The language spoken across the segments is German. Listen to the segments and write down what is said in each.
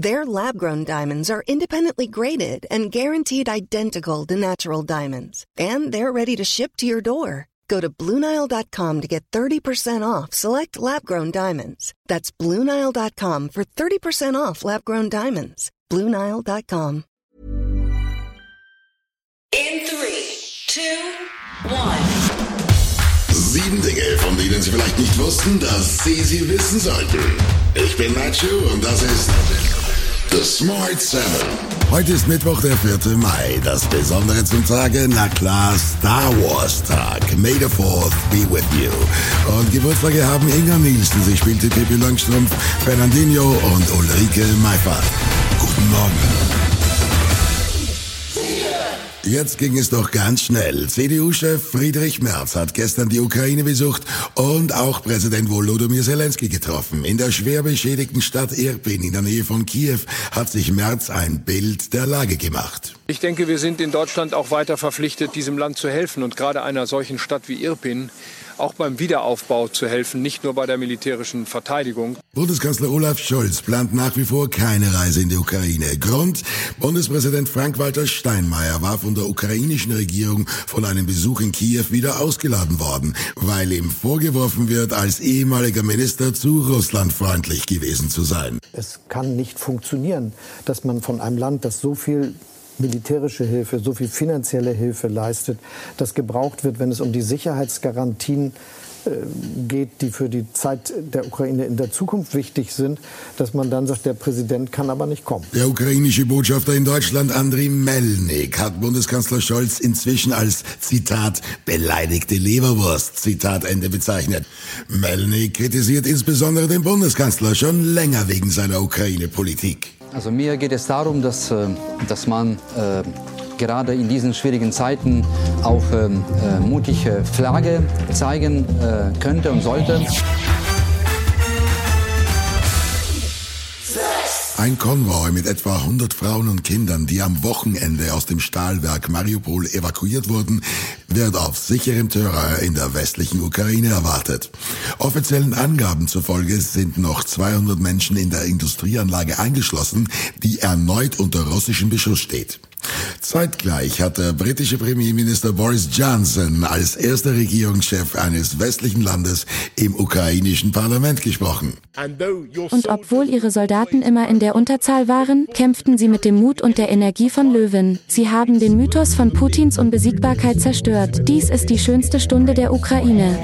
Their lab grown diamonds are independently graded and guaranteed identical to natural diamonds, and they're ready to ship to your door. Go to Bluenile.com to get 30% off select lab grown diamonds. That's Bluenile.com for 30% off lab grown diamonds. Bluenile.com. In three, two, one. Sieben Dinge, von denen Sie vielleicht nicht wussten, dass Sie sie wissen sollten. Ich bin Nacho und das ist The Smart Seven. Heute ist Mittwoch, der 4. Mai. Das Besondere zum Tage, na klar, Star Wars Tag. May the 4th be with you. Und Geburtstage haben Inga Nielsen, sie spielte Pippi Langstrumpf, Fernandinho und Ulrike Meifert. Guten Morgen. Jetzt ging es doch ganz schnell. CDU-Chef Friedrich Merz hat gestern die Ukraine besucht und auch Präsident Volodymyr Zelensky getroffen. In der schwer beschädigten Stadt Irpin in der Nähe von Kiew hat sich Merz ein Bild der Lage gemacht. Ich denke, wir sind in Deutschland auch weiter verpflichtet, diesem Land zu helfen und gerade einer solchen Stadt wie Irpin auch beim Wiederaufbau zu helfen, nicht nur bei der militärischen Verteidigung. Bundeskanzler Olaf Scholz plant nach wie vor keine Reise in die Ukraine. Grund, Bundespräsident Frank-Walter Steinmeier war von der ukrainischen Regierung von einem Besuch in Kiew wieder ausgeladen worden, weil ihm vorgeworfen wird, als ehemaliger Minister zu russlandfreundlich gewesen zu sein. Es kann nicht funktionieren, dass man von einem Land, das so viel militärische Hilfe, so viel finanzielle Hilfe leistet, das gebraucht wird, wenn es um die Sicherheitsgarantien äh, geht, die für die Zeit der Ukraine in der Zukunft wichtig sind, dass man dann sagt, der Präsident kann aber nicht kommen. Der ukrainische Botschafter in Deutschland, Andriy Melnik, hat Bundeskanzler Scholz inzwischen als, Zitat, beleidigte Leberwurst, Zitat Ende bezeichnet. Melnik kritisiert insbesondere den Bundeskanzler schon länger wegen seiner Ukraine-Politik. Also mir geht es darum, dass, äh, dass man äh, gerade in diesen schwierigen Zeiten auch ähm, äh, mutige Flagge zeigen äh, könnte und sollte. Ein Konvoi mit etwa 100 Frauen und Kindern, die am Wochenende aus dem Stahlwerk Mariupol evakuiert wurden, wird auf sicherem Terrain in der westlichen Ukraine erwartet. Offiziellen Angaben zufolge sind noch 200 Menschen in der Industrieanlage eingeschlossen, die erneut unter russischem Beschuss steht. Zeitgleich hat der britische Premierminister Boris Johnson als erster Regierungschef eines westlichen Landes im ukrainischen Parlament gesprochen. Und obwohl ihre Soldaten immer in der Unterzahl waren, kämpften sie mit dem Mut und der Energie von Löwen. Sie haben den Mythos von Putins Unbesiegbarkeit zerstört. Dies ist die schönste Stunde der Ukraine.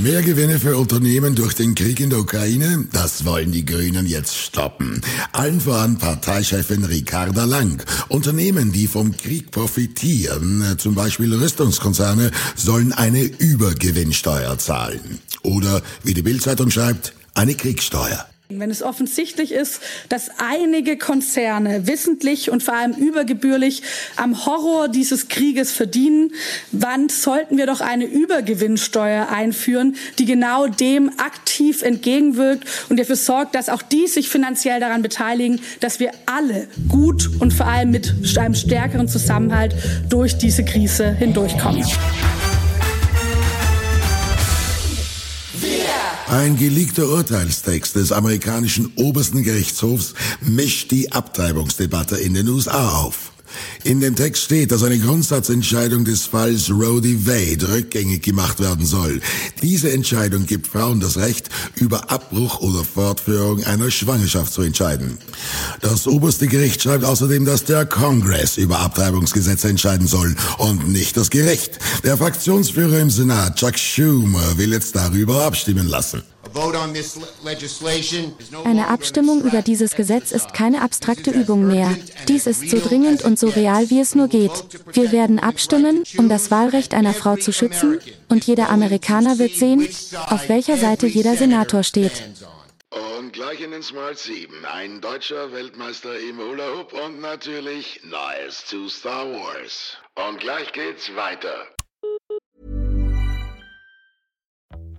Mehr Gewinne für Unternehmen durch den Krieg in der Ukraine, das wollen die Grünen jetzt stoppen. Allen voran Parteichefin Ricarda Lang. Unternehmen, die vom Krieg profitieren, zum Beispiel Rüstungskonzerne, sollen eine Übergewinnsteuer zahlen. Oder, wie die Bildzeitung schreibt, eine Kriegssteuer. Wenn es offensichtlich ist, dass einige Konzerne wissentlich und vor allem übergebührlich am Horror dieses Krieges verdienen, wann sollten wir doch eine Übergewinnsteuer einführen, die genau dem aktiv entgegenwirkt und dafür sorgt, dass auch die sich finanziell daran beteiligen, dass wir alle gut und vor allem mit einem stärkeren Zusammenhalt durch diese Krise hindurchkommen. Ein geleakter Urteilstext des amerikanischen obersten Gerichtshofs mischt die Abtreibungsdebatte in den USA auf. In dem Text steht, dass eine Grundsatzentscheidung des Falls Roe v. Wade rückgängig gemacht werden soll. Diese Entscheidung gibt Frauen das Recht, über Abbruch oder Fortführung einer Schwangerschaft zu entscheiden. Das oberste Gericht schreibt außerdem, dass der Kongress über Abtreibungsgesetze entscheiden soll und nicht das Gericht. Der Fraktionsführer im Senat, Chuck Schumer, will jetzt darüber abstimmen lassen. Eine Abstimmung über dieses Gesetz ist keine abstrakte Übung mehr. Dies ist so dringend und so real, wie es nur geht. Wir werden abstimmen, um das Wahlrecht einer Frau zu schützen, und jeder Amerikaner wird sehen, auf welcher Seite jeder Senator steht. Und gleich in den Smart 7 ein deutscher Weltmeister im Hula Hoop und natürlich Neues zu Star Wars. Und gleich geht's weiter.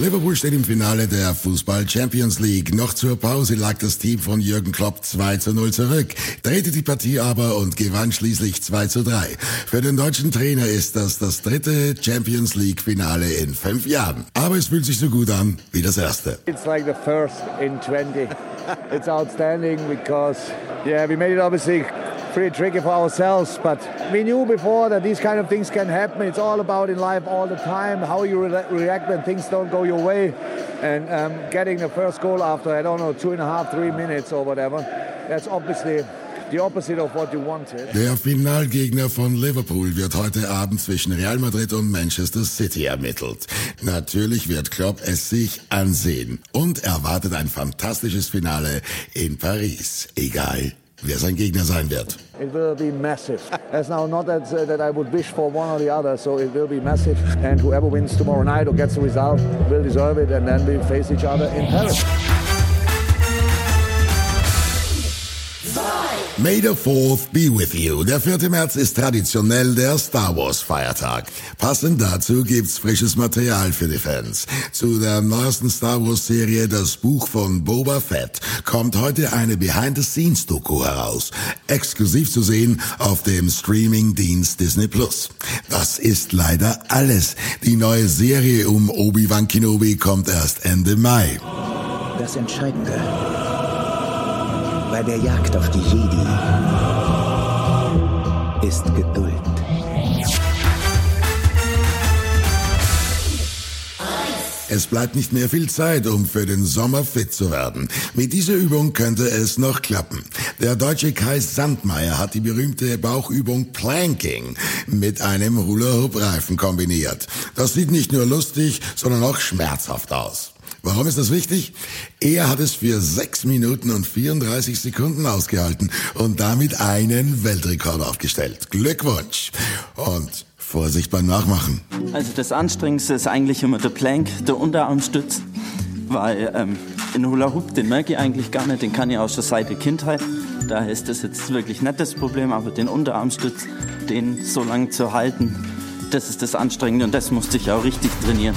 Liverpool steht im Finale der Fußball Champions League. Noch zur Pause lag das Team von Jürgen Klopp 2 zu 0 zurück, drehte die Partie aber und gewann schließlich 2 zu 3. Für den deutschen Trainer ist das das dritte Champions League Finale in fünf Jahren. Aber es fühlt sich so gut an wie das erste. It's like the first in 20. It's outstanding because, yeah, we made it obviously pretty tricky for ourselves, but we knew before that these kind of things can happen. It's all about in life all the time, how you re react when things don't go your way. And um, getting the first goal after, I don't know, two and a half, three minutes or whatever, that's obviously the opposite of what you wanted. Der Finalgegner von Liverpool wird heute Abend zwischen Real Madrid und Manchester City ermittelt. Natürlich wird Klopp es sich ansehen und erwartet ein fantastisches Finale in Paris, egal wer sein Gegner sein wird. It will be massive. As now, not that, uh, that I would wish for one or the other, so it will be massive. And whoever wins tomorrow night or gets the result will deserve it, and then we face each other in Paris. May the 4th be with you. Der 4. März ist traditionell der Star Wars Feiertag. Passend dazu gibt's frisches Material für die Fans. Zu der neuesten Star Wars Serie Das Buch von Boba Fett kommt heute eine Behind-the-Scenes-Doku heraus. Exklusiv zu sehen auf dem Streaming-Dienst Disney Plus. Das ist leider alles. Die neue Serie um Obi-Wan Kenobi kommt erst Ende Mai. Das Entscheidende bei der Jagd auf die Jedi ist Geduld. Es bleibt nicht mehr viel Zeit, um für den Sommer fit zu werden. Mit dieser Übung könnte es noch klappen. Der deutsche Kai Sandmeier hat die berühmte Bauchübung Planking mit einem Hula-Hoop-Reifen kombiniert. Das sieht nicht nur lustig, sondern auch schmerzhaft aus. Warum ist das wichtig? Er hat es für 6 Minuten und 34 Sekunden ausgehalten und damit einen Weltrekord aufgestellt. Glückwunsch! Und Vorsicht beim Nachmachen. Also das Anstrengendste ist eigentlich immer der Plank, der Unterarmstütz, weil ähm, in Hula Hoop, den merke ich eigentlich gar nicht, den kann ich aus der Seite Kindheit. Daher ist das jetzt wirklich nicht das Problem, aber den Unterarmstütz, den so lange zu halten, das ist das Anstrengende und das musste ich auch richtig trainieren.